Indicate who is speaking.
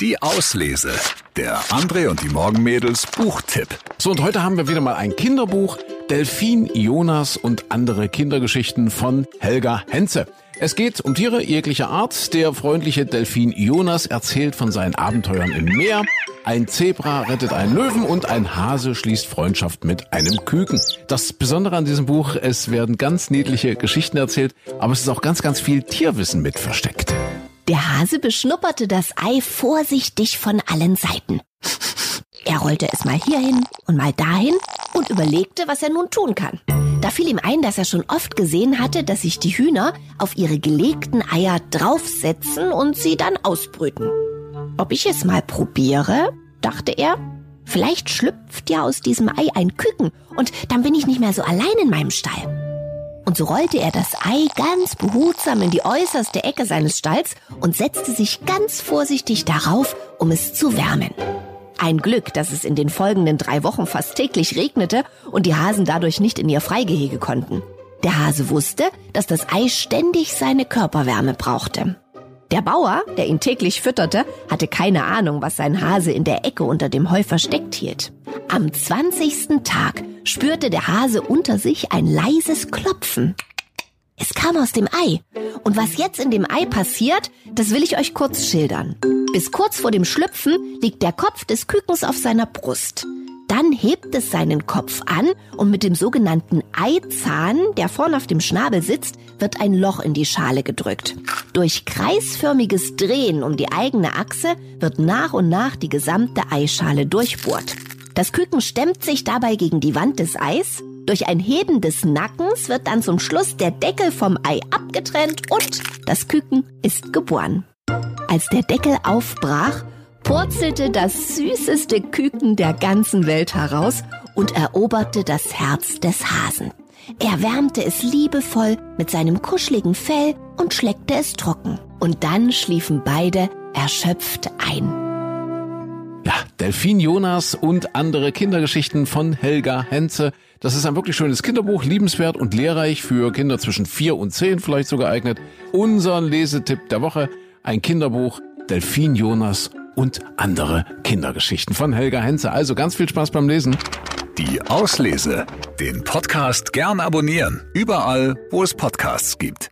Speaker 1: Die Auslese. Der André und die Morgenmädels Buchtipp.
Speaker 2: So, und heute haben wir wieder mal ein Kinderbuch. Delfin, Jonas und andere Kindergeschichten von Helga Henze. Es geht um Tiere jeglicher Art. Der freundliche Delfin Jonas erzählt von seinen Abenteuern im Meer. Ein Zebra rettet einen Löwen und ein Hase schließt Freundschaft mit einem Küken. Das Besondere an diesem Buch, es werden ganz niedliche Geschichten erzählt, aber es ist auch ganz, ganz viel Tierwissen mit versteckt.
Speaker 3: Der Hase beschnupperte das Ei vorsichtig von allen Seiten. Er rollte es mal hierhin und mal dahin und überlegte, was er nun tun kann. Da fiel ihm ein, dass er schon oft gesehen hatte, dass sich die Hühner auf ihre gelegten Eier draufsetzen und sie dann ausbrüten. Ob ich es mal probiere, dachte er. Vielleicht schlüpft ja aus diesem Ei ein Küken und dann bin ich nicht mehr so allein in meinem Stall. Und so rollte er das Ei ganz behutsam in die äußerste Ecke seines Stalls und setzte sich ganz vorsichtig darauf, um es zu wärmen. Ein Glück, dass es in den folgenden drei Wochen fast täglich regnete und die Hasen dadurch nicht in ihr Freigehege konnten. Der Hase wusste, dass das Ei ständig seine Körperwärme brauchte. Der Bauer, der ihn täglich fütterte, hatte keine Ahnung, was sein Hase in der Ecke unter dem Heu versteckt hielt. Am zwanzigsten Tag spürte der Hase unter sich ein leises Klopfen. Es kam aus dem Ei. Und was jetzt in dem Ei passiert, das will ich euch kurz schildern. Bis kurz vor dem Schlüpfen liegt der Kopf des Kükens auf seiner Brust. Dann hebt es seinen Kopf an und mit dem sogenannten Eizahn, der vorn auf dem Schnabel sitzt, wird ein Loch in die Schale gedrückt. Durch kreisförmiges Drehen um die eigene Achse wird nach und nach die gesamte Eischale durchbohrt. Das Küken stemmt sich dabei gegen die Wand des Eis. Durch ein Heben des Nackens wird dann zum Schluss der Deckel vom Ei abgetrennt und das Küken ist geboren. Als der Deckel aufbrach, purzelte das süßeste Küken der ganzen Welt heraus und eroberte das Herz des Hasen. Er wärmte es liebevoll mit seinem kuscheligen Fell und schleckte es trocken. Und dann schliefen beide erschöpft ein.
Speaker 2: Ja, Delfin Jonas und andere Kindergeschichten von Helga Henze. Das ist ein wirklich schönes Kinderbuch, liebenswert und lehrreich für Kinder zwischen vier und zehn vielleicht sogar geeignet. Unser Lesetipp der Woche, ein Kinderbuch, Delfin Jonas und andere Kindergeschichten von Helga Henze. Also ganz viel Spaß beim Lesen.
Speaker 1: Die Auslese. Den Podcast gern abonnieren. Überall, wo es Podcasts gibt.